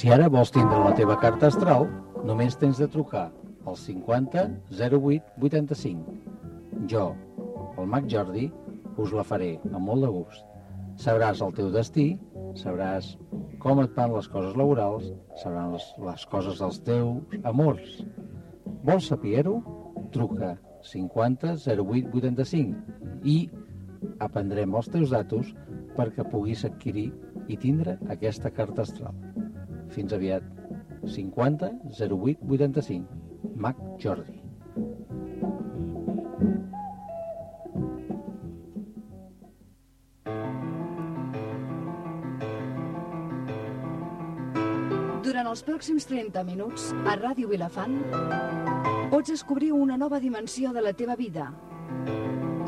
Si ara vols tindre la teva carta astral, només tens de trucar al 50 08 85. Jo, el mag Jordi, us la faré amb molt de gust. Sabràs el teu destí, sabràs com et van les coses laborals, sabràs les, les coses dels teus amors. Vols saber-ho? Truca 50 08 85 i aprendrem els teus datos perquè puguis adquirir i tindre aquesta carta astral. Fins aviat. 50 08 85. Mac Jordi. Durant els pròxims 30 minuts, a Ràdio Vilafant, pots descobrir una nova dimensió de la teva vida.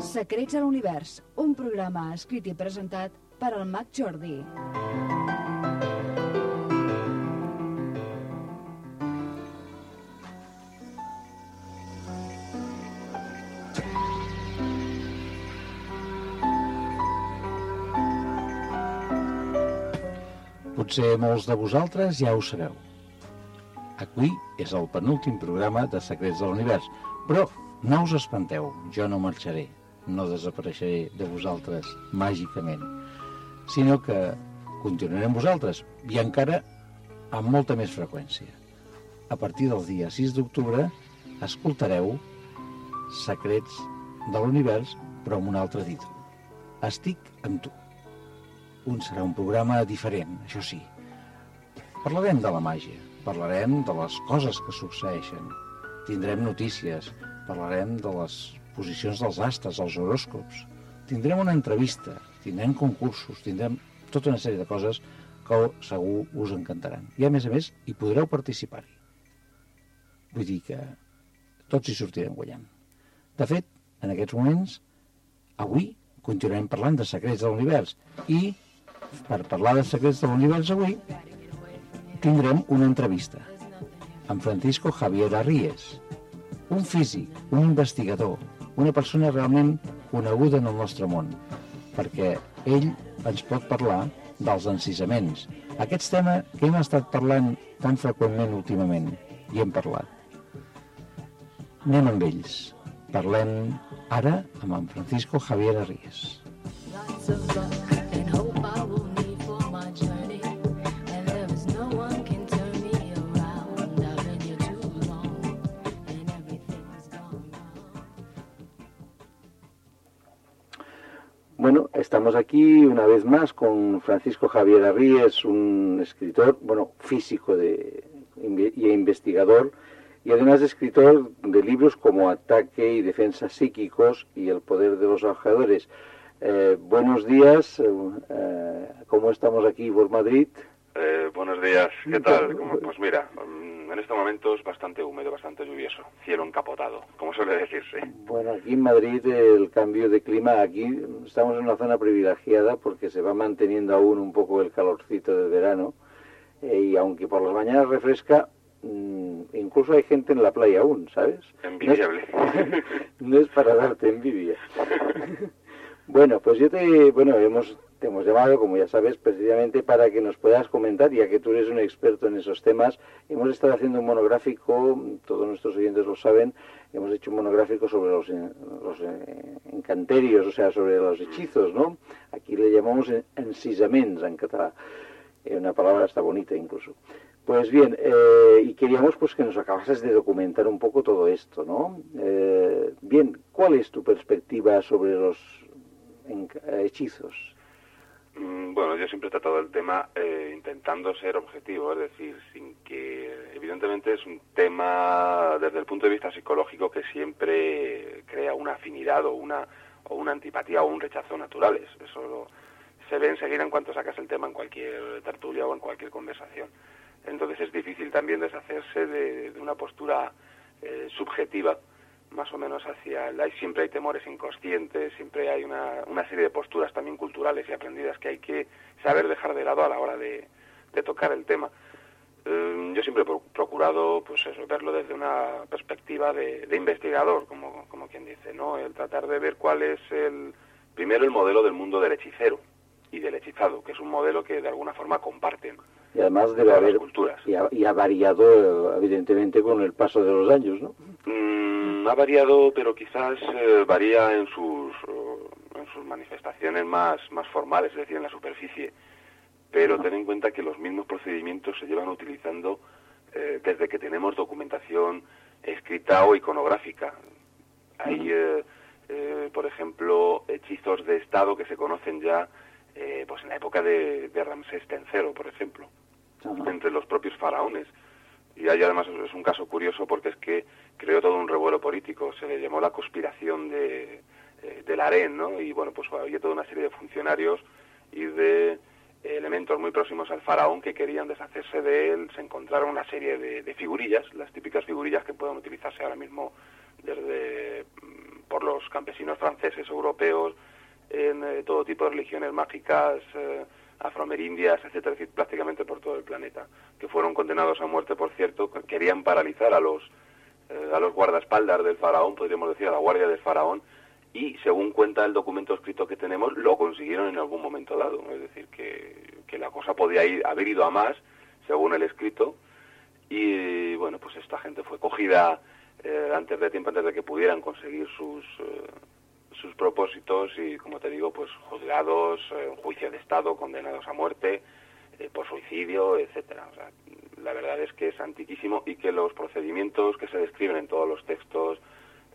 Secrets a l'univers, un programa escrit i presentat per al Mac Jordi. Potser molts de vosaltres ja ho sabeu. Avui és el penúltim programa de Secrets de l'Univers, però no us espanteu, jo no marxaré, no desapareixeré de vosaltres màgicament, sinó que continuaré amb vosaltres i encara amb molta més freqüència. A partir del dia 6 d'octubre escoltareu Secrets de l'Univers, però amb un altre títol. Estic amb tu. Un serà un programa diferent, això sí. Parlarem de la màgia, parlarem de les coses que succeeixen, tindrem notícies, parlarem de les posicions dels astres, els horòscops, tindrem una entrevista, tindrem concursos, tindrem tota una sèrie de coses que segur us encantaran. I a més a més hi podreu participar-hi. Vull dir que tots hi sortirem guanyant. De fet, en aquests moments, avui continuarem parlant de secrets de l'univers i per parlar de secrets de l'univers avui tindrem una entrevista amb Francisco Javier Arries, un físic, un investigador, una persona realment coneguda en el nostre món, perquè ell ens pot parlar dels encisaments. Aquest tema que hem estat parlant tan freqüentment últimament, i hem parlat. Anem amb ells. Parlem ara amb en Francisco Javier Arries. Lots of estamos aquí una vez más con Francisco Javier Arríes, un escritor, bueno, físico de, y investigador, y además escritor de libros como Ataque y Defensa Psíquicos y El Poder de los Ojadores. Eh, buenos días, eh, ¿cómo estamos aquí por Madrid? Eh, buenos días, ¿qué tal? ¿Cómo- Pues mira, mm, en este momento es bastante húmedo, bastante lluvioso, cielo encapotado, como suele decirse. Bueno, aquí en Madrid el cambio de clima, aquí estamos en una zona privilegiada porque se va manteniendo aún un poco el calorcito del verano eh, y aunque por las mañanas refresca, mm, incluso hay gente en la playa aún, ¿sabes? Envidiable. No es para darte envidia. Bueno, pues yo te, bueno, hemos, te hemos llamado, como ya sabes, precisamente para que nos puedas comentar, ya que tú eres un experto en esos temas. Hemos estado haciendo un monográfico, todos nuestros oyentes lo saben, hemos hecho un monográfico sobre los, eh, los eh, encanterios, o sea, sobre los hechizos, ¿no? Aquí le llamamos en- encisaments en català. Eh, una palabra está bonita incluso. Pues bien, eh, y queríamos pues que nos acabases de documentar un poco todo esto, ¿no? Eh, bien, ¿cuál es tu perspectiva sobre los enca- eh, hechizos? Mm, Bueno, yo siempre he tratado el tema eh, intentando ser objetivo, es decir, sin que, evidentemente es un tema desde el punto de vista psicológico que siempre crea una afinidad o una, o una antipatía o un rechazo naturales. Eso se ve enseguida en cuanto sacas el tema en cualquier tertulia o en cualquier conversación. Entonces es difícil también deshacerse de, de una postura eh, subjetiva más o menos hacia el, hay siempre hay temores inconscientes, siempre hay una, una serie de posturas también culturales y aprendidas que hay que saber dejar de lado a la hora de, de tocar el tema. Eh, yo siempre he pro- procurado pues eso, verlo desde una perspectiva de, de investigador, como, como quien dice, ¿no? El tratar de ver cuál es el primero el modelo del mundo del hechicero y del hechizado, que es un modelo que de alguna forma comparten Y además debe haber, culturas. y ha, y ha variado evidentemente con el paso de los años, ¿no? Mm, ha variado, pero quizás eh, varía en sus, eh, en sus manifestaciones más, más formales, es decir, en la superficie. Pero ten en cuenta que los mismos procedimientos se llevan utilizando eh, desde que tenemos documentación escrita o iconográfica. Hay, eh, eh, por ejemplo, hechizos de Estado que se conocen ya eh, pues en la época de, de Ramsés III, por ejemplo entre los propios faraones. Y ahí además es un caso curioso porque es que creó todo un revuelo político, se le llamó la conspiración de, eh, del harén, ¿no? Y bueno, pues había toda una serie de funcionarios y de elementos muy próximos al faraón que querían deshacerse de él, se encontraron una serie de, figurillas, las típicas figurillas que pueden utilizarse ahora mismo desde mm, por los campesinos franceses, europeos, en eh, todo tipo de religiones mágicas, eh, afroamerindias, etcétera, prácticamente por todo el planeta, que fueron condenados a muerte, por cierto, que querían paralizar a los eh, a los guardaespaldas del faraón, podríamos decir, a la guardia del faraón, y según cuenta el documento escrito que tenemos, lo consiguieron en algún momento dado. Es decir, que, que la cosa podía ir, haber ido a más, según el escrito, y bueno, pues esta gente fue cogida eh, antes de tiempo, antes de que pudieran conseguir sus, eh, sus propósitos y, como te digo, pues juzgados en juicio de Estado, condenados a muerte por suicidio, etcétera. O sea, la verdad es que es antiquísimo y que los procedimientos que se describen en todos los textos,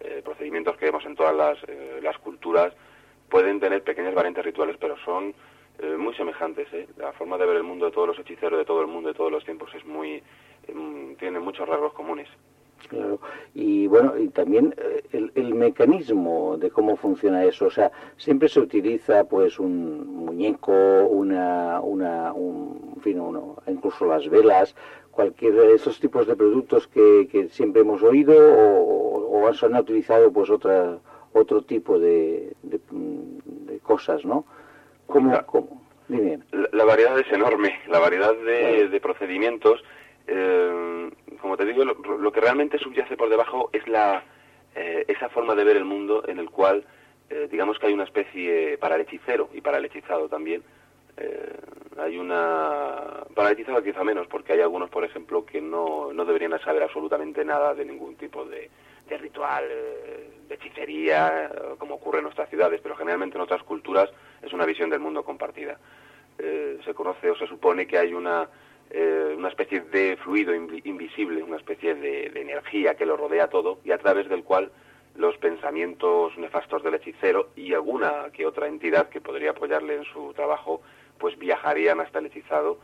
eh, procedimientos que vemos en todas las, eh, las culturas, pueden tener pequeñas variantes rituales, pero son eh, muy semejantes. ¿eh? La forma de ver el mundo de todos los hechiceros, de todo el mundo, de todos los tiempos, es muy tiene muchos rasgos comunes. Claro. Y bueno, y también el, el mecanismo de cómo funciona eso. O sea, siempre se utiliza pues un muñeco, una, una, un, en uno, incluso las velas, cualquiera de esos tipos de productos que, que siempre hemos oído o, o se han utilizado pues otra, otro tipo de, de, de cosas, ¿no? ¿Cómo? Mira. cómo? Dime. La, la variedad es enorme, la variedad de, Claro. de procedimientos. eh, como te digo, lo, lo que realmente subyace por debajo es la eh, esa forma de ver el mundo en el cual, eh, digamos que hay una especie para el hechicero y para el hechizado también. Hay una para hechizado quizá menos, porque hay algunos, por ejemplo, que no, no deberían saber absolutamente nada de ningún tipo de, de ritual, de hechicería, como ocurre en nuestras ciudades, pero generalmente en otras culturas es una visión del mundo compartida. Eh, se conoce o se supone que hay una, eh, una especie de fluido invi- invisible, una especie de energía que lo rodea todo y a través del cual los pensamientos nefastos del hechicero y alguna que otra entidad que podría apoyarle en su trabajo, pues viajarían hasta el hechizado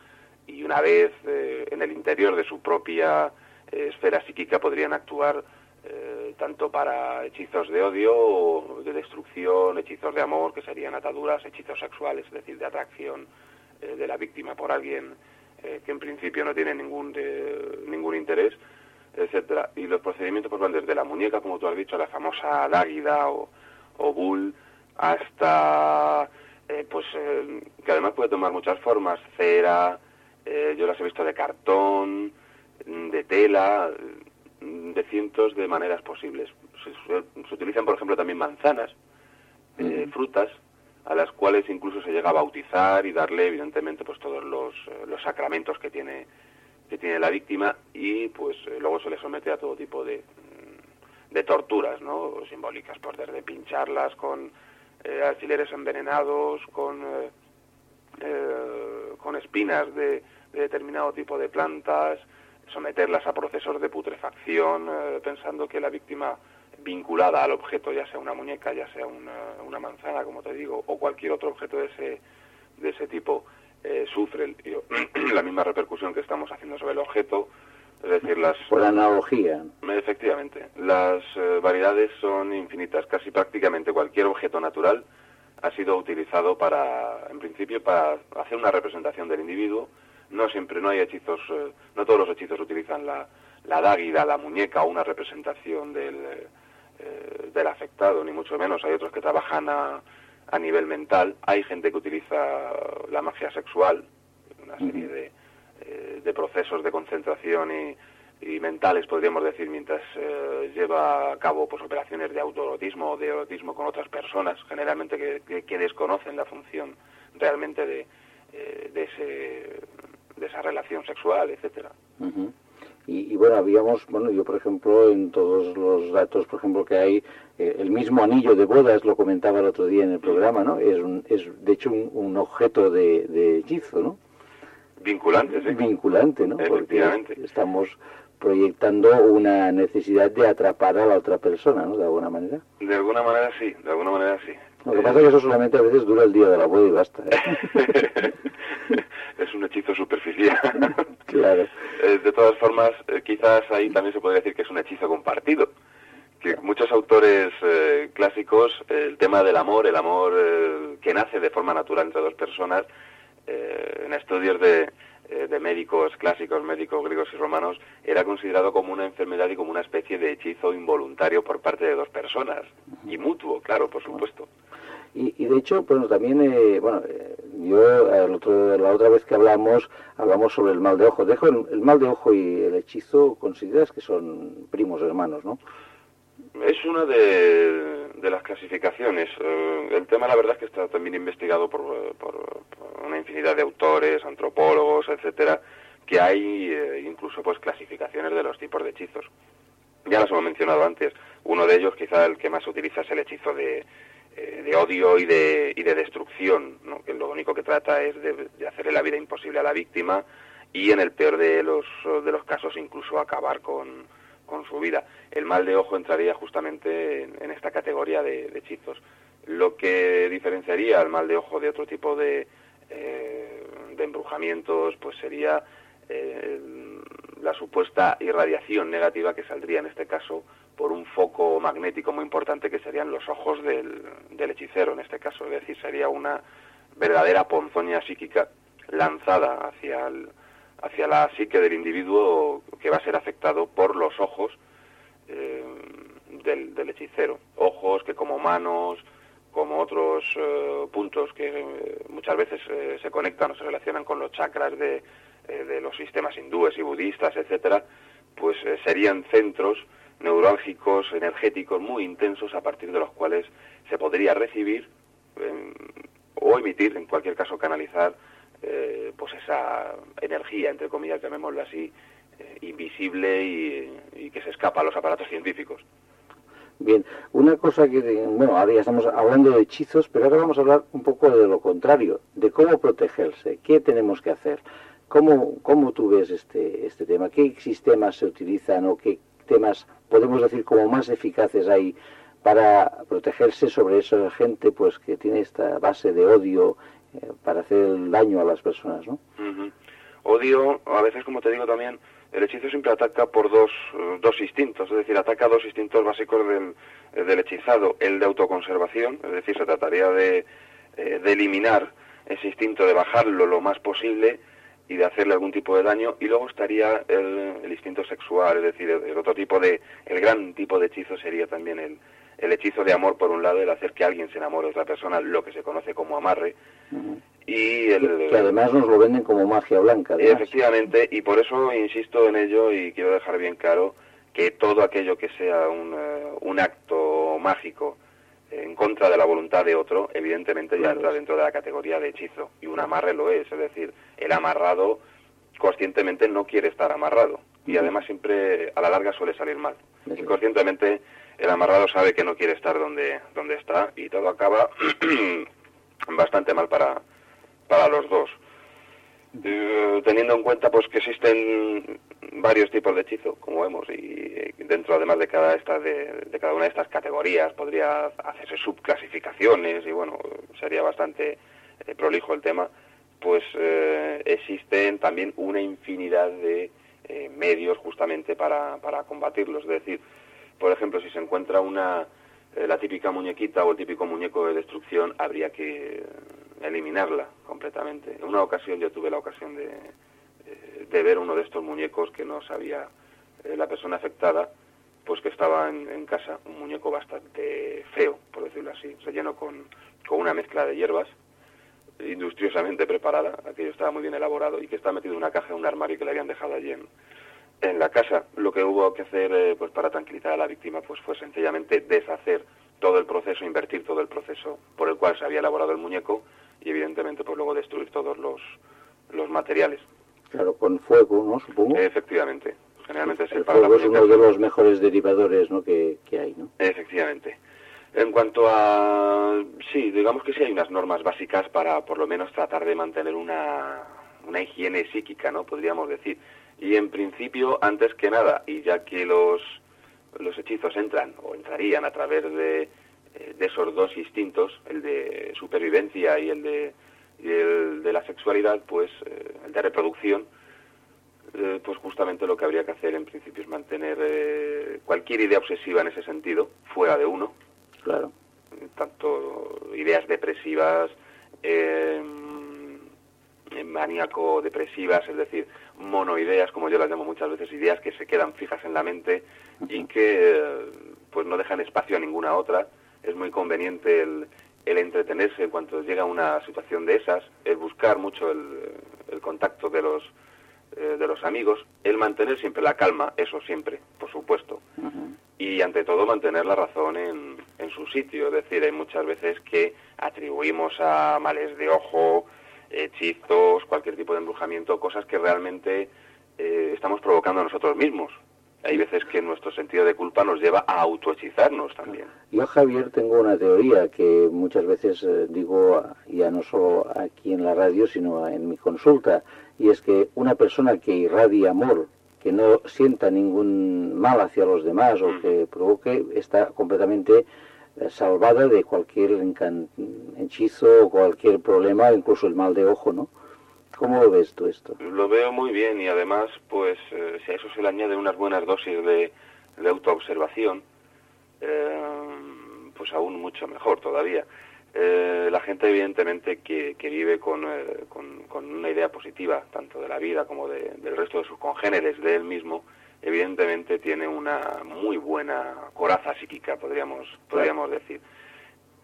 y una vez eh, en el interior de su propia eh, esfera psíquica podrían actuar eh, tanto para hechizos de odio o de destrucción, hechizos de amor, que serían ataduras, hechizos sexuales, es decir, de atracción eh, de la víctima por alguien que en principio no tiene ningún, ningún interés, etcétera. Y los procedimientos pues, van desde la muñeca, como tú has dicho, la famosa dáguida o, o bull, hasta, eh, pues, eh, que además puede tomar muchas formas, cera, eh, yo las he visto de cartón, mm, de tela, mm, de cientos de maneras posibles. Se, se- se utilizan, por ejemplo, también manzanas, eh, frutas, a las cuales incluso se llega a bautizar y darle, evidentemente, pues todos los, eh, los sacramentos que tiene que tiene la víctima y pues luego se le somete a todo tipo de, mm, de torturas, ¿no? Simbólicas, pues desde pincharlas con eh, alfileres envenenados, con eh, eh, con espinas de, de determinado tipo de plantas, someterlas a procesos de putrefacción, eh, pensando que la víctima vinculada al objeto, ya sea una muñeca, ya sea una, manzana, como te digo, o cualquier otro objeto de ese, de ese tipo, eh, sufre la misma repercusión que estamos haciendo sobre el objeto. Es decir, las, Por analogía. Efectivamente, las eh, variedades son infinitas. Casi prácticamente cualquier objeto natural ha sido utilizado para, en principio, para hacer una representación del individuo. No siempre, no hay hechizos, eh, no todos los hechizos utilizan la, la dáguida, la muñeca o una representación del, eh, del afectado, ni mucho menos. Hay otros que trabajan a, a nivel mental. Hay gente que utiliza la magia sexual, una serie de, eh, de procesos de concentración y, y mentales, podríamos decir, mientras eh, lleva a cabo pues, operaciones de autoerotismo o de erotismo con otras personas, generalmente que, que- que desconocen la función realmente de, eh, de, ese, de esa relación sexual, etcétera. Ujú. Y, y bueno, habíamos, bueno, yo por ejemplo, en todos los datos, por ejemplo, que hay, eh, el mismo anillo de bodas, lo comentaba el otro día en el programa, ¿no? Es, un- es de hecho un, un objeto de, de hechizo, ¿no? Vinculantes, ¿eh? Vinculante, ¿no? Porque Efectivamente. estamos proyectando una necesidad de atrapar a la otra persona, ¿no? De alguna manera. De alguna manera sí, de alguna manera sí. Lo que pasa es que eso solamente a veces dura el día de la boda y basta. ¿eh? es un hechizo superficial. claro. Eh, de todas formas, quizás ahí también se podría decir que es un hechizo compartido. Que muchos autores eh, clásicos, el tema del amor, el amor eh, que nace de forma natural entre dos personas, eh, en estudios de, eh, de médicos clásicos, médicos griegos y romanos, era considerado como una enfermedad y como una especie de hechizo involuntario por parte de dos personas. Y mutuo, claro, por supuesto. Y, y de hecho, bueno, también, eh, bueno, eh, yo el otro- la otra vez que hablamos, hablamos sobre el mal de ojo. Dejo el, el mal de ojo y el hechizo, consideras que son primos hermanos, ¿no? Es una de, de las clasificaciones. Eh, el tema, la verdad, es que está también investigado por una infinidad de autores, antropólogos, etcétera, que hay eh, incluso pues clasificaciones de los tipos de hechizos. Ya los hemos mencionado antes. Uno de ellos, quizá el que más se utiliza, es el hechizo de, eh, de odio y de, y de destrucción, que lo único que trata es de, hacerle la vida imposible a la víctima y, en el peor de los, de los casos, incluso acabar con, con su vida. El mal de ojo entraría justamente en, en esta categoría de, de hechizos. Lo que diferenciaría al mal de ojo de otro tipo de, eh, de embrujamientos, pues sería eh, la supuesta irradiación negativa que saldría en este caso por un foco magnético muy importante que serían los ojos del, del hechicero en este caso, es decir, sería una verdadera ponzoña psíquica lanzada hacia el, hacia la psique del individuo que va a ser afectado por los ojos eh, del, del hechicero. Ojos que como manos, como otros eh, puntos que eh, muchas veces eh, se conectan o se relacionan con los chakras de, los sistemas hindúes y budistas, etcétera, pues serían centros neurálgicos, energéticos muy intensos a partir de los cuales se podría recibir o emitir, en cualquier caso canalizar, pues esa energía, entre comillas, llamémoslo así, invisible y que se escapa a los aparatos científicos. Bien, una cosa que, bueno, ahora ya estamos hablando de hechizos, pero ahora vamos a hablar un poco de lo contrario, de cómo protegerse, qué tenemos que hacer, cómo, cómo tú ves este, este tema, qué sistemas se utilizan o qué temas podemos decir como más eficaces hay para protegerse sobre esa gente pues que tiene esta base de odio eh, para hacer el daño a las personas, ¿no? Ujú. Odio, a veces, como te digo también, el hechizo siempre ataca por dos, eh, dos instintos, es decir, ataca dos instintos básicos del, eh, del hechizado. El de autoconservación, es decir, se trataría de, eh, de eliminar ese instinto, de bajarlo lo más posible y de hacerle algún tipo de daño. Y luego estaría el, instinto sexual, es decir, el, otro tipo de, el gran tipo de hechizo sería también el, el hechizo de amor, por un lado, el hacer que alguien se enamore de otra persona, lo que se conoce como amarre. Y el, Que, además nos lo venden como magia blanca. además. Efectivamente, y por eso insisto en ello y quiero dejar bien claro que todo aquello que sea un, eh, un acto mágico en contra de la voluntad de otro, evidentemente ya entra dentro de la categoría de hechizo. Y un amarre lo es, es decir, el amarrado conscientemente no quiere estar amarrado. Y además siempre a la larga suele salir mal. Es. Inconscientemente el amarrado sabe que no quiere estar donde, donde está y todo acaba bastante mal para, para los dos. Eh, teniendo en cuenta pues que existen varios tipos de hechizo, como vemos, y eh, dentro además de cada esta de, cada una de estas categorías podría hacerse subclasificaciones y bueno, sería bastante eh, prolijo el tema, pues eh, existen también una infinidad de medios justamente para, para combatirlos. Es decir, por ejemplo, si se encuentra una eh, la típica muñequita o el típico muñeco de destrucción, habría que eh, eliminarla completamente. En una ocasión yo tuve la ocasión de, eh, ver uno de estos muñecos que no sabía la persona afectada, pues que estaba en, en casa, un muñeco bastante feo, por decirlo así, relleno con, con una mezcla de hierbas, industriosamente preparada, aquello estaba muy bien elaborado y que está metido en una caja en un armario que le habían dejado allí en, en la casa. Lo que hubo que hacer eh, pues para tranquilizar a la víctima pues fue sencillamente deshacer todo el proceso, invertir todo el proceso por el cual se había elaborado el muñeco y evidentemente pues luego destruir todos los, los materiales. Claro, con fuego, ¿no? Supongo. Efectivamente. Generalmente es el, para la fuego es uno de los mejores derivadores ¿no? que, que hay, ¿no? Efectivamente. En cuanto a... Sí, digamos que sí hay unas normas básicas para por lo menos tratar de mantener una, una higiene psíquica, ¿no? Podríamos decir. Y en principio, antes que nada, y ya que los, los hechizos entran o entrarían a través de, eh, de esos dos instintos, el de supervivencia y el de, y el de la sexualidad, pues eh, el de reproducción, eh, pues justamente lo que habría que hacer en principio es mantener eh, cualquier idea obsesiva en ese sentido fuera de uno, Claro. tanto ideas depresivas, eh, maníaco-depresivas, es decir, monoideas, como yo las llamo muchas veces, ideas que se quedan fijas en la mente y que eh, pues no dejan espacio a ninguna otra. Es muy conveniente el, el entretenerse en cuanto llega una situación de esas, el buscar mucho el, el contacto de los eh, de los amigos, el mantener siempre la calma, eso siempre, por supuesto, y ante todo mantener la razón en, en su sitio. Es decir, hay muchas veces que atribuimos a males de ojo, hechizos, cualquier tipo de embrujamiento, cosas que realmente eh, estamos provocando nosotros mismos. Hay veces que nuestro sentido de culpa nos lleva a autohechizarnos también. Yo, Javier, tengo una teoría que muchas veces eh, digo, ya no solo aquí en la radio, sino en mi consulta, y es que una persona que irradie amor, que no sienta ningún mal hacia los demás o Mm. que provoque, está completamente salvada de cualquier hechizo o cualquier problema, incluso el mal de ojo, ¿no? ¿Cómo lo ves tú esto? Lo veo muy bien y además, pues, eh, si a eso se le añaden unas buenas dosis de, de autoobservación, eh, pues aún mucho mejor todavía. Eh, la gente, evidentemente, que, que vive con, eh, con, con una idea positiva, tanto de la vida como de- del resto de sus congéneres, de él mismo, evidentemente tiene una muy buena coraza psíquica, podríamos, podríamos decir.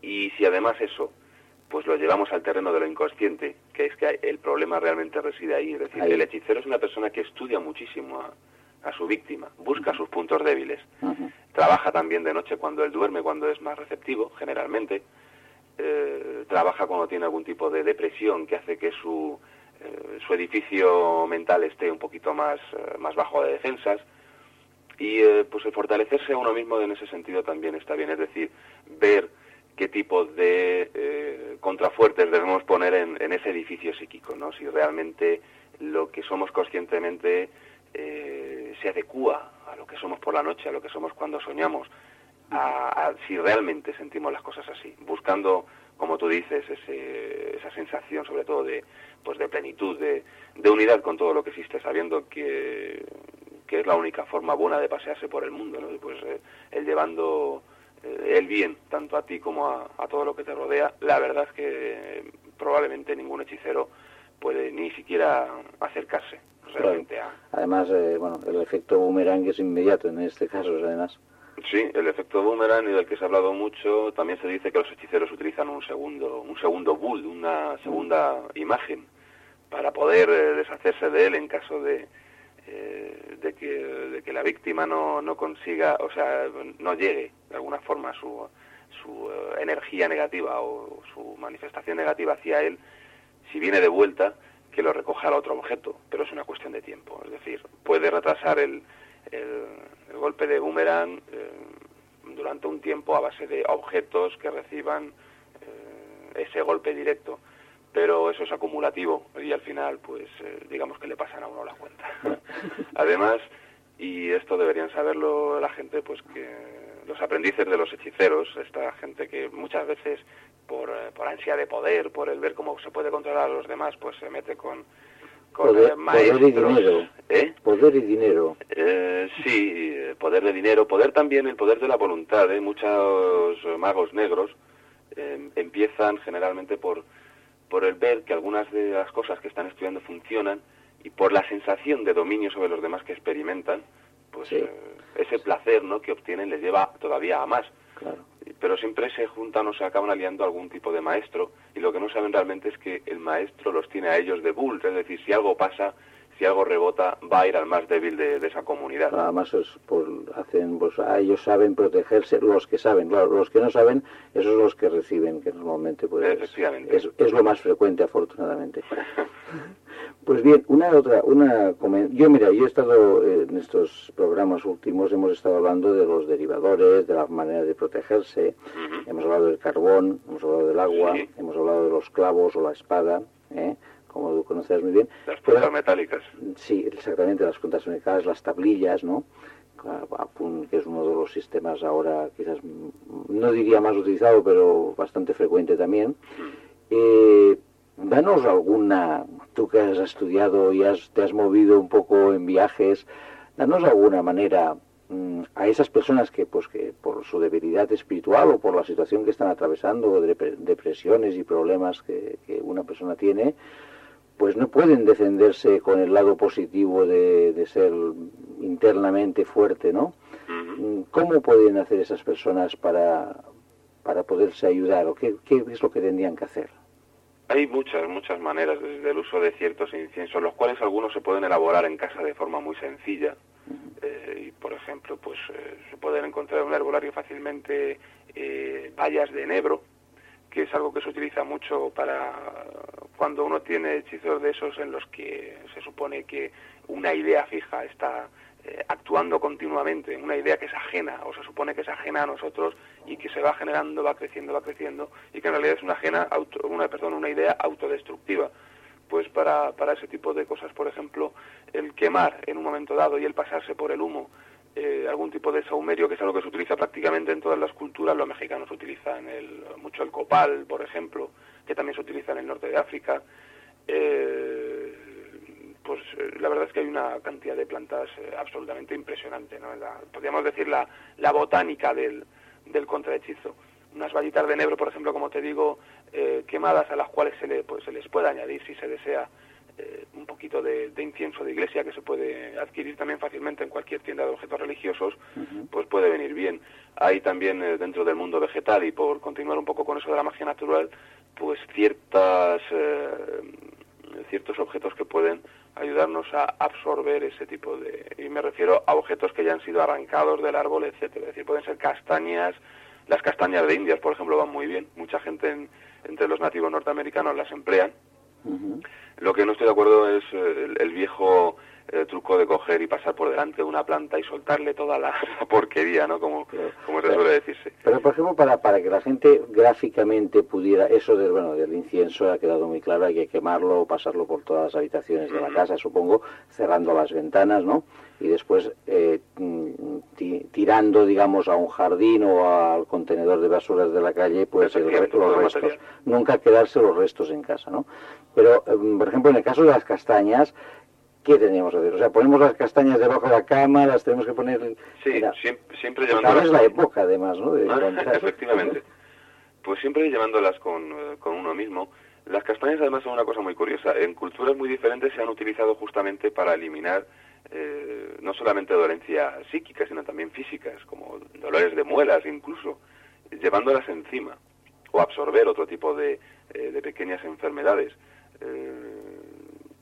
Y si además eso, pues lo llevamos al terreno de lo inconsciente, que es que el problema realmente reside ahí. Es decir, Ahí. el hechicero es una persona que estudia muchísimo a, a su víctima, busca sus puntos débiles. Trabaja también de noche cuando él duerme, cuando es más receptivo, generalmente. Eh, trabaja cuando tiene algún tipo de depresión que hace que su, eh, su edificio mental esté un poquito más, eh, más bajo de defensas. Y eh, pues el fortalecerse a uno mismo en ese sentido también está bien, es decir, ver qué tipo de contrafuertes debemos poner en, ese edificio psíquico, ¿no? Si realmente lo que somos conscientemente se adecúa a lo que somos por la noche, a lo que somos cuando soñamos, a, a si realmente sentimos las cosas así, buscando, como tú dices, ese- esa sensación sobre todo de, pues de plenitud, de, de unidad con todo lo que existe, sabiendo que, que es la única forma buena de pasearse por el mundo, ¿no? Pues eh, el llevando eh, el bien tanto a ti como a, a todo lo que te rodea. La verdad es que eh, probablemente ningún hechicero puede ni siquiera acercarse realmente a, Además, eh, bueno, el efecto boomerang es inmediato en este caso, además. Sí, el efecto boomerang y del que se ha hablado mucho, también se dice que los hechiceros utilizan un segundo, un segundo bull, una segunda imagen, para poder eh, deshacerse de él en caso de, eh, de, que, de que la víctima no, consiga, o sea, no llegue de alguna forma su, su eh, energía negativa o su manifestación negativa hacia él, si viene de vuelta, que lo recoja al otro objeto, pero es una cuestión de tiempo, es decir, puede retrasar el, el, golpe de boomerang eh, durante un tiempo a base de objetos que reciban eh, ese golpe directo, pero eso es acumulativo y al final, pues, eh, digamos que le pasan a uno la cuenta. Además, y esto deberían saberlo la gente, pues que los aprendices de los hechiceros, esta gente que muchas veces por, por ansia de poder, por el ver cómo se puede controlar a los demás, pues se mete con, con Poder- maestros. poder y dinero. ¿Eh? Poder y dinero. Eh, sí, poder de dinero, poder también el poder de la voluntad. ¿eh? Muchos magos negros eh, empiezan generalmente por, por el ver que algunas de las cosas que están estudiando funcionan y por la sensación de dominio sobre los demás que experimentan, pues Sí. eh, ese placer ¿no? que obtienen les lleva todavía a más. Claro. Pero siempre se juntan o se acaban aliando a algún tipo de maestro y lo que no saben realmente es que el maestro los tiene a ellos de bull, es decir, si algo pasa, si algo rebota, va a ir al más débil de, de esa comunidad. Además, es hacen, pues, ah, ellos saben protegerse, los que saben, claro, los que no saben, esos son los que reciben, que normalmente pues, Efectivamente. es, es lo más frecuente, afortunadamente. Pues bien, una otra, una yo mira, yo he estado eh, en estos programas últimos, hemos estado hablando de los derivadores, de la manera de protegerse, hemos hablado del carbón, hemos hablado del agua, Sí. hemos hablado de los clavos o la espada, ¿eh? Como tú conoces muy bien. Las Pero- puntas metálicas. Sí, exactamente, las cuentas unificadas, las tablillas, ¿no? Que es uno de los sistemas ahora quizás, mm, no diría más utilizado, pero bastante frecuente también. Eh, danos alguna, tú que has estudiado y has, te has movido un poco en viajes, danos alguna manera mm, a esas personas que, pues, que por su debilidad espiritual o por la situación que están atravesando, o dep- depresiones y problemas que, que una persona tiene, pues no pueden defenderse con el lado positivo de, de ser internamente fuerte, ¿no? Mm, ¿Cómo pueden hacer esas personas para, para poderse ayudar? ¿O qué, qué es lo que tendrían que hacer? Hay muchas, muchas maneras, desde el uso de ciertos inciensos, los cuales algunos se pueden elaborar en casa de forma muy sencilla. Eh, y, por ejemplo, pues eh, se pueden encontrar en un herbolario fácilmente eh, bayas de enebro, que es algo que se utiliza mucho para cuando uno tiene hechizos de esos en los que se supone que una idea fija está eh, actuando continuamente, una idea que es ajena o se supone que es ajena a nosotros y que se va generando, va creciendo, va creciendo y que en realidad es una ajena una una idea autodestructiva. Pues para, para ese tipo de cosas, por ejemplo, el quemar en un momento dado y el pasarse por el humo eh, algún tipo de saumerio, que es algo que se utiliza prácticamente en todas las culturas. Los mexicanos utilizan el, mucho el copal, por ejemplo, que también se utiliza en el norte de África. Eh, pues eh, la verdad es que hay una cantidad de plantas eh, absolutamente impresionante. ¿no? Podríamos decir la, la botánica del, del contrahechizo. Unas vallitas de enebro, por ejemplo, como te digo, eh, quemadas a las cuales se, le, pues, se les puede añadir, si se desea, eh, un poquito de, de incienso de iglesia que se puede adquirir también fácilmente en cualquier tienda de objetos religiosos, pues puede venir bien. Hay también eh, dentro del mundo vegetal, y por continuar un poco con eso de la magia natural, pues ciertas, eh, ciertos objetos que pueden ayudarnos a absorber ese tipo de... Y me refiero a objetos que ya han sido arrancados del árbol, etcétera. Es decir, pueden ser castañas, las castañas de Indias, por ejemplo, van muy bien. Mucha gente en- entre los nativos norteamericanos las emplean. Lo que no estoy de acuerdo es eh, el, el viejo eh, truco de coger y pasar por delante de una planta y soltarle toda la, la porquería, ¿no? Como, como se suele decirse. Pero, por ejemplo, para, para que la gente gráficamente pudiera, eso del, bueno, del incienso ha quedado muy claro, hay que quemarlo, pasarlo por todas las habitaciones de la casa, supongo, cerrando las ventanas, ¿no? Y después eh, ti- tirando, digamos, a un jardín o al contenedor de basuras de la calle, pues el los el restos. material. Nunca quedarse los restos en casa, ¿no? Pero, em, por ejemplo, en el caso de las castañas, ¿qué tendríamos que hacer? O sea, ponemos las castañas debajo de la cama, las tenemos que poner... Sí, Mira, siempre, siempre Ahora llevándolas es la con- época, además, ¿no? De Ah. Efectivamente. Pues siempre llevándolas con, eh, con uno mismo. Las castañas además son una cosa muy curiosa. En culturas muy diferentes se han utilizado justamente para eliminar eh, no solamente dolencias psíquicas, sino también físicas, como dolores de muelas incluso, llevándolas encima o absorber otro tipo de, eh, de pequeñas enfermedades. Eh,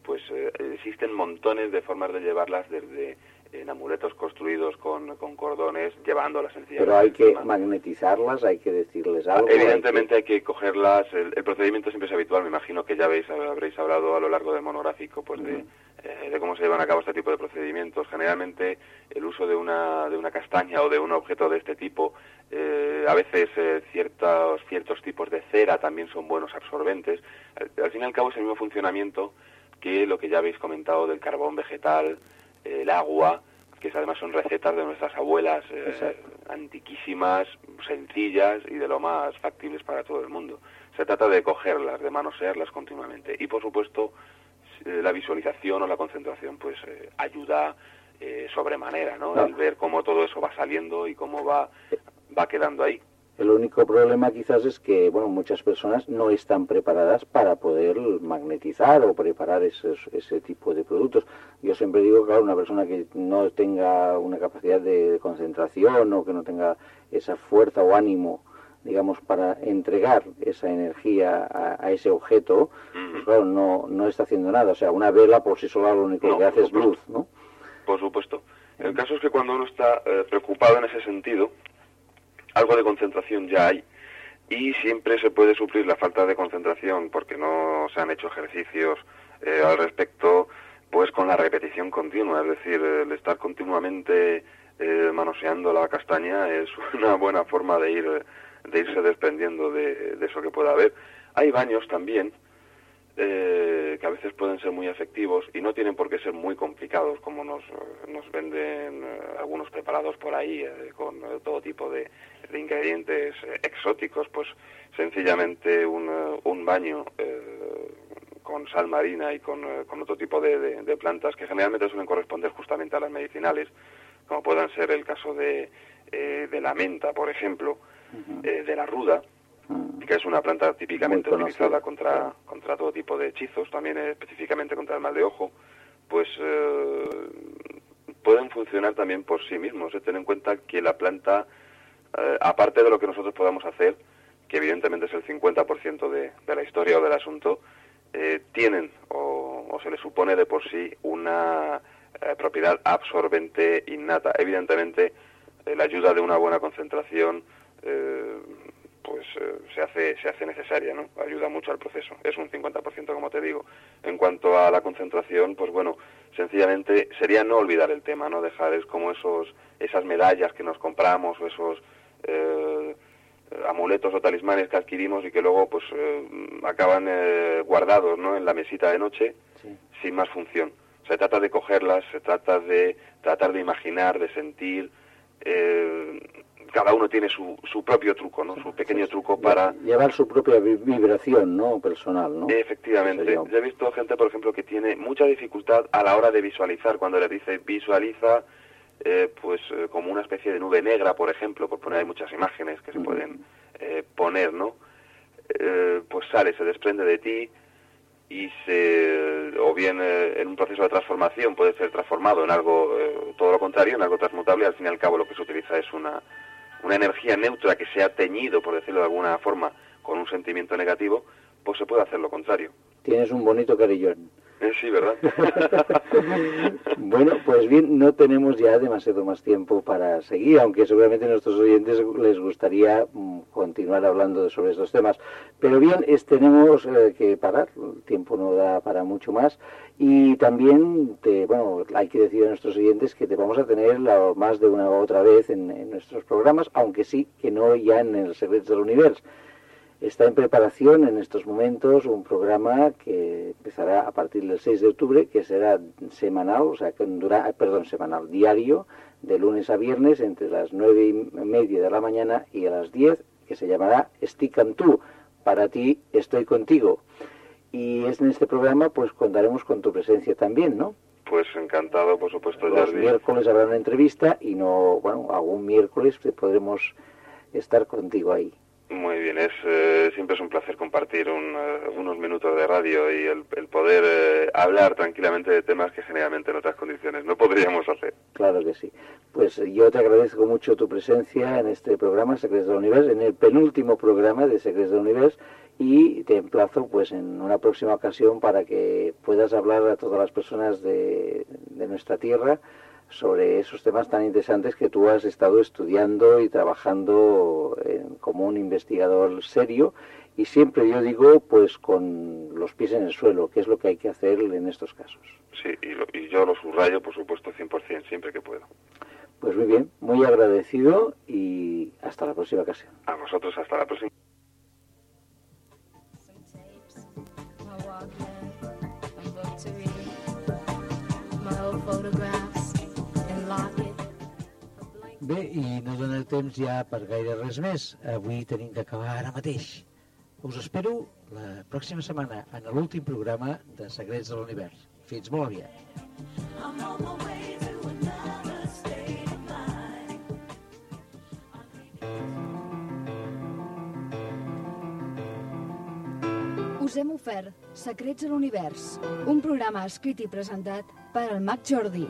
pues eh, existen montones de formas de llevarlas desde en amuletos construidos con, con cordones, llevándolas sencillamente Pero hay que magnetizarlas, hay que decirles algo. Evidentemente hay que cogerlas, el, el procedimiento siempre es habitual, me imagino que ya veis, habréis hablado a lo largo del monográfico pues de, eh, de cómo se llevan a cabo este tipo de procedimientos. Generalmente el uso de una, de una castaña o de un objeto de este tipo, eh, a veces eh, ciertos, ciertos tipos de cera también son buenos absorbentes. Al, al fin y al cabo es el mismo funcionamiento que lo que ya habéis comentado del carbón vegetal, el agua, que además son recetas de nuestras abuelas, eh, antiquísimas, sencillas y de lo más factibles para todo el mundo. Se trata de cogerlas, de manosearlas continuamente. Y por supuesto, eh, la visualización o la concentración pues eh, ayuda eh, sobremanera, ¿no? El ver cómo todo eso va saliendo y cómo va, va quedando ahí. El único problema quizás es que, bueno, muchas personas no están preparadas para poder magnetizar o preparar esos- ese tipo de productos. Yo siempre digo, claro, una persona que no tenga una capacidad de concentración o que no tenga esa fuerza o ánimo digamos, para entregar esa energía a, a ese objeto, pues claro, no, no está haciendo nada. O sea, una vela por sí sola lo único No, que hace es luz. ¿no? Por supuesto. El caso es que cuando uno está eh, preocupado en ese sentido, algo de concentración ya hay y siempre se puede suplir la falta de concentración porque no se han hecho ejercicios eh, al respecto, pues con la repetición continua, es decir, el estar continuamente eh, manoseando la castaña es una buena forma de ir de irse desprendiendo de, de eso que pueda haber. Hay baños también eh, que a veces pueden ser muy efectivos y no tienen por qué ser muy complicados como nos, eh, nos venden eh, algunos preparados por ahí eh, con todo tipo de, de ingredientes exóticos, pues sencillamente un, un baño eh, con sal marina y con, con otro tipo de, de- de plantas que generalmente suelen corresponder justamente a las medicinales, como puedan ser el caso de, eh, de la menta, por ejemplo, de la ruda. Que es una planta típicamente utilizada contra, contra todo tipo de hechizos, también eh, específicamente contra el mal de ojo, pues eh, pueden funcionar también por sí mismos. eh. Ten en cuenta que la planta, eh, aparte de lo que nosotros podamos hacer, que evidentemente es el 50% de, de la historia o del asunto, eh, tienen o, o se les supone de por sí una propiedad absorbente innata. Evidentemente, la ayuda de una buena concentración eh, pues eh, se hace se hace necesaria, ¿no? Ayuda mucho al proceso. Es un 50%, como te digo. En cuanto a la concentración, pues bueno, sencillamente sería no olvidar el tema, no dejar es como esos esas medallas que nos compramos o esos eh, amuletos o talismanes que adquirimos y que luego pues eh, acaban eh, guardados, ¿no? En la mesita de noche Sí. sin más función. Se trata de cogerlas, se trata de tratar de imaginar, de sentir. eh, cada uno tiene su, su propio truco, ¿no? Su pequeño truco para... Llevar su propia vi- vibración, ¿no? Personal, ¿no? Efectivamente. Yo he visto gente, por ejemplo, que tiene mucha dificultad a la hora de visualizar. Cuando le dice visualiza, eh, pues eh, como una especie de nube negra, por ejemplo, por poner hay muchas imágenes que se pueden eh, poner, ¿no? Eh, pues sale, se desprende de ti y se, o bien eh, en un proceso de transformación puede ser transformado en algo, todo lo contrario, en algo transmutable. Al fin y al cabo lo que se utiliza es una, una energía neutra que se ha teñido, por decirlo de alguna forma, con un sentimiento negativo, pues se puede hacer lo contrario. Tienes un bonito carillón. Eh, sí, ¿verdad? Bueno, pues bien, no tenemos ya demasiado más tiempo para seguir, aunque seguramente a nuestros oyentes les gustaría mm, continuar hablando sobre estos temas. Pero bien, es, tenemos eh, que parar, el tiempo no da para mucho más. Y también, te, bueno, hay que decir a nuestros oyentes que te vamos a tener la- más de una u otra vez en, en nuestros programas, aunque sí que no ya en el Secretos del Universo. Está en preparación en estos momentos un programa que empezará a partir del 6 de octubre, que será semanal, o sea, que dura, perdón, semanal, diario, de lunes a viernes, entre las 9 y media de la mañana y a las 10, que se llamará Stick and Tú. Para ti estoy contigo. Y es en este programa, pues contaremos con tu presencia también, ¿no? Pues encantado, por supuesto, Los Jordi. miércoles habrá una entrevista y no, bueno, algún miércoles podremos estar contigo ahí. Muy bien, es eh, siempre es un placer compartir un, eh, unos minutos de radio y el, el poder eh, hablar tranquilamente de temas que generalmente en otras condiciones no podríamos hacer. Claro que sí. Pues eh, yo te agradezco mucho tu presencia en este programa Secretos del Universo, en el penúltimo programa de Secretos del Universo y te emplazo pues en una próxima ocasión para que puedas hablar a todas las personas de nuestra tierra sobre esos temas tan interesantes que tú has estado estudiando y trabajando en- como un investigador serio y siempre yo digo pues con los pies en el suelo, que es lo que hay que hacer en estos casos. Sí, y, lo- y yo lo subrayo, por supuesto, 100% siempre que puedo. Pues muy bien, muy agradecido y hasta la próxima ocasión. A vosotros, hasta la próxima. Bé, i no dona temps ja per gaire res més. Avui tenim que acabar ara mateix. Us espero la pròxima setmana en l'últim programa de Secrets de l'Univers. Fins molt aviat. Us hem ofert Secrets a l'Univers, un programa escrit i presentat per el Mag Jordi.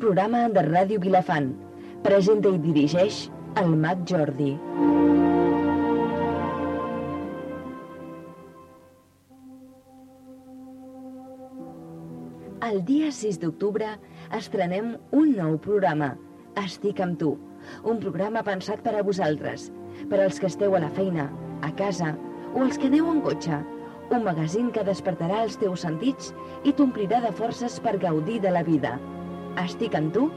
Programa de Ràdio Vilafant. Presenta i dirigeix el Mag Jordi. El dia 6 d'octubre estrenem un nou programa, Estic amb tu, un programa pensat per a vosaltres, per als que esteu a la feina, a casa o els que aneu en cotxe, un magazín que despertarà els teus sentits i t'omplirà de forces per gaudir de la vida. Estic amb tu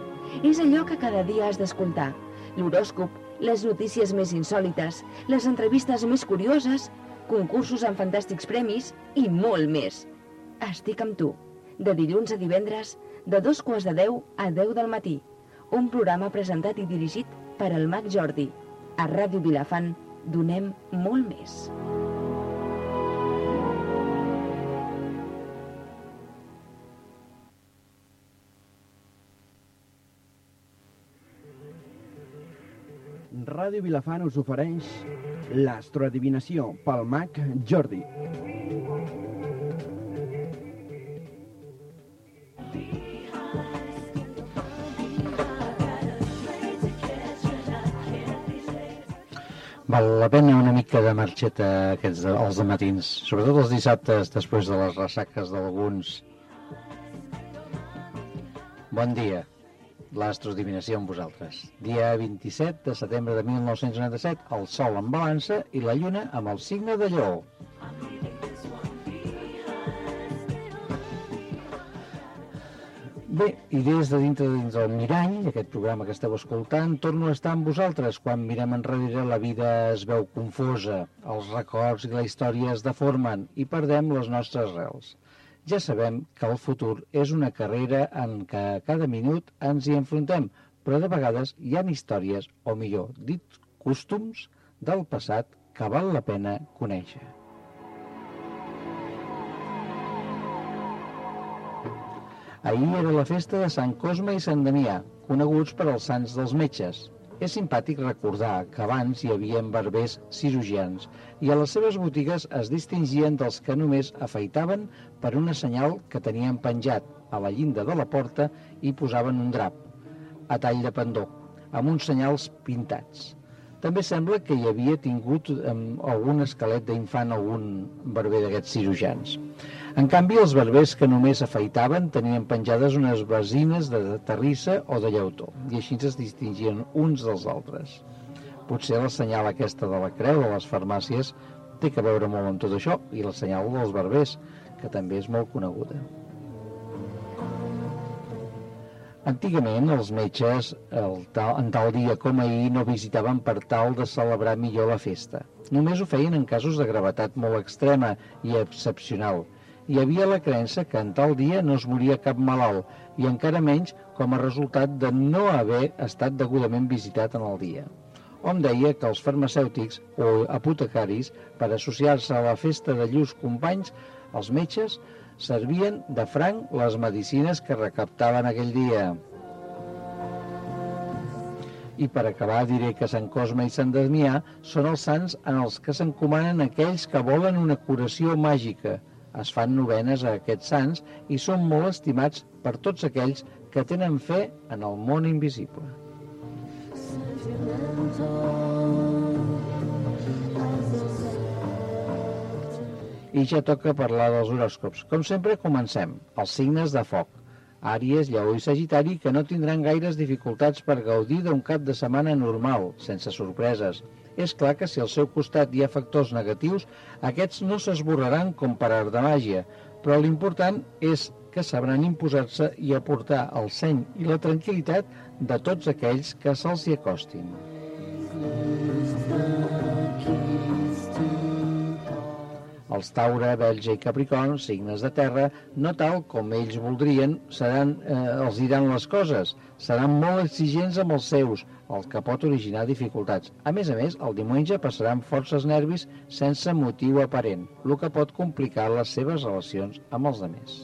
és allò que cada dia has d'escoltar, l'horòscop, les notícies més insòlites, les entrevistes més curioses, concursos amb fantàstics premis i molt més. Estic amb tu, de dilluns a divendres, de dos quarts de deu a deu del matí. Un programa presentat i dirigit per el Mag Jordi. A Ràdio Vilafant donem molt més. Ràdio Vilafant us ofereix l'astroadivinació pel mag Jordi. Val la pena una mica de marxeta aquests els de matins, sobretot els dissabtes després de les ressaques d'alguns. Bon dia, l'astrodivinació amb vosaltres. Dia 27 de setembre de 1997, el Sol en balança i la Lluna amb el signe de Lleó. Bé, i des de dintre, dins del mirall, aquest programa que esteu escoltant, torno a estar amb vosaltres. Quan mirem enrere la vida es veu confosa, els records i la història es deformen i perdem les nostres rels. Ja sabem que el futur és una carrera en què cada minut ens hi enfrontem, però de vegades hi han històries, o millor dit, costums del passat que val la pena conèixer. Ahir era la festa de Sant Cosme i Sant Damià, coneguts per als sants dels metges. És simpàtic recordar que abans hi havia barbers cirurgians i a les seves botigues es distingien dels que només afeitaven per una senyal que tenien penjat a la llinda de la porta i posaven un drap, a tall de pendó, amb uns senyals pintats. També sembla que hi havia tingut algun esquelet d'infant algun barber d'aquests cirurgians. En canvi, els barbers que només afeitaven tenien penjades unes basines de terrissa o de llautó, i així es distingien uns dels altres. Potser la senyal aquesta de la creu de les farmàcies té que veure molt amb tot això, i la senyal dels barbers, que també és molt coneguda. Antigament els metges el tal, en tal dia com ahir no visitaven per tal de celebrar millor la festa. Només ho feien en casos de gravetat molt extrema i excepcional. Hi havia la creença que en tal dia no es moria cap malalt i encara menys com a resultat de no haver estat degudament visitat en el dia. Hom deia que els farmacèutics o apotecaris, per associar-se a la festa de llurs companys, els metges, servien de franc les medicines que recaptaven aquell dia. I per acabar diré que Sant Cosme i Sant Damià són els sants en els que s'encomanen aquells que volen una curació màgica. Es fan novenes a aquests sants i són molt estimats per tots aquells que tenen fe en el món invisible. I ja toca parlar dels horòscops. Com sempre, comencem. Els signes de foc. Àries, Lleó i Sagitari que no tindran gaires dificultats per gaudir d'un cap de setmana normal, sense sorpreses. És clar que si al seu costat hi ha factors negatius, aquests no s'esborraran com per art de màgia, però l'important és que sabran imposar-se i aportar el seny i la tranquil·litat de tots aquells que se'ls hi acostin. Els Taure, Belge i Capricorn, signes de terra, no tal com ells voldrien, seran, eh, els diran les coses. Seran molt exigents amb els seus, el que pot originar dificultats. A més a més, el diumenge passaran forces nervis sense motiu aparent, el que pot complicar les seves relacions amb els altres.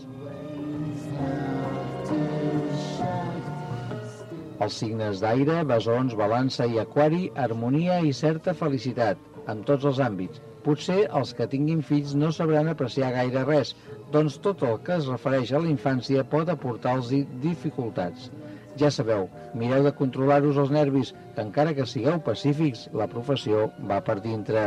Els signes d'aire, besons, balança i aquari, harmonia i certa felicitat, en tots els àmbits. Potser els que tinguin fills no sabran apreciar gaire res, doncs tot el que es refereix a la infància pot aportar-los dificultats. Ja sabeu, mireu de controlar-vos els nervis, que encara que sigueu pacífics, la professió va per dintre.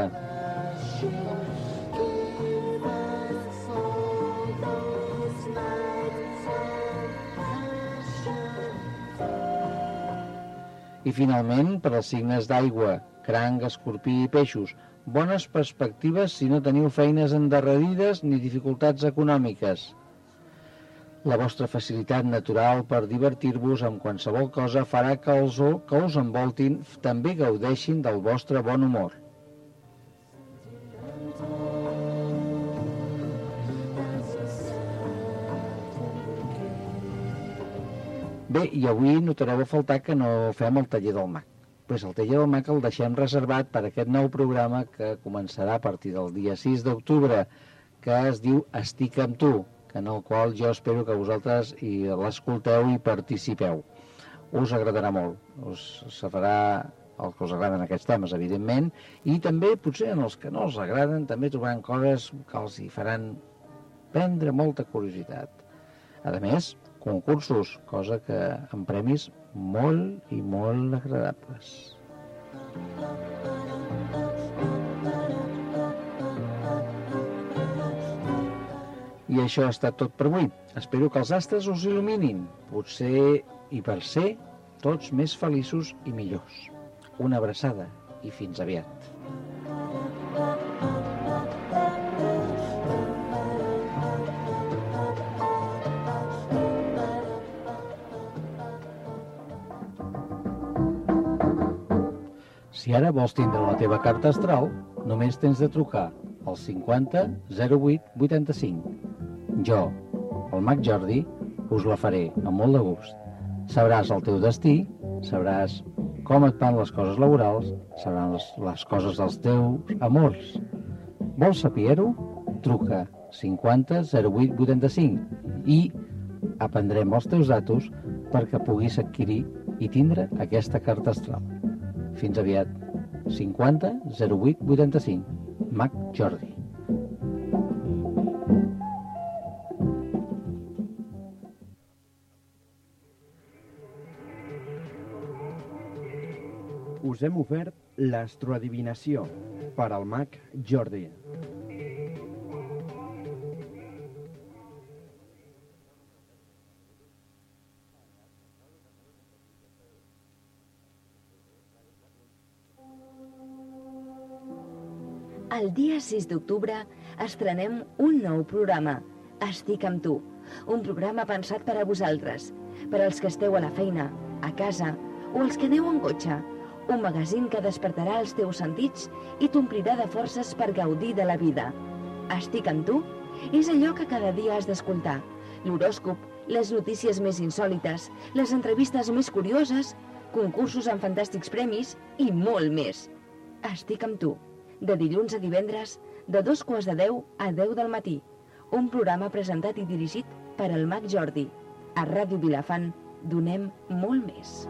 I finalment, per als signes d'aigua, cranc, escorpí i peixos, bones perspectives si no teniu feines endarrerides ni dificultats econòmiques. La vostra facilitat natural per divertir-vos amb qualsevol cosa farà que els o que us envoltin també gaudeixin del vostre bon humor. Bé, i avui notareu a faltar que no fem el taller del mag. Pues el taller del mag el deixem reservat per aquest nou programa que començarà a partir del dia 6 d'octubre, que es diu Estic amb tu, en el qual jo espero que vosaltres i l'escolteu i participeu. Us agradarà molt, us se farà el que us agraden aquests temes, evidentment, i també, potser en els que no els agraden, també trobaran coses que els hi faran prendre molta curiositat. A més, concursos, cosa que amb premis molt i molt agradables. I això ha estat tot per avui. Espero que els astres us il·luminin, potser i per ser tots més feliços i millors. Una abraçada i fins aviat. Si ara vols tindre la teva carta astral, només tens de trucar al 50 08 85. Jo, el mag Jordi, us la faré amb molt de gust. Sabràs el teu destí, sabràs com et van les coses laborals, sabràs les, les coses dels teus amors. Vols saber-ho? Truca 50 08 85 i aprendrem els teus datos perquè puguis adquirir i tindre aquesta carta astral. Fins aviat. 50 08 85. Mac Jordi. Hem ofert l'astroadivinació per al mag Jordi. El dia 6 d'octubre estrenem un nou programa, Estic amb tu, un programa pensat per a vosaltres, per als que esteu a la feina, a casa o els que aneu en cotxe, un magazín que despertarà els teus sentits i t'omplirà de forces per gaudir de la vida. Estic amb tu és allò que cada dia has d'escoltar, l'horòscop, les notícies més insòlites, les entrevistes més curioses, concursos amb fantàstics premis i molt més. Estic amb tu de dilluns a divendres, de dos quarts de deu a deu del matí. Un programa presentat i dirigit per el Mag Jordi. A Ràdio Vilafant donem molt més.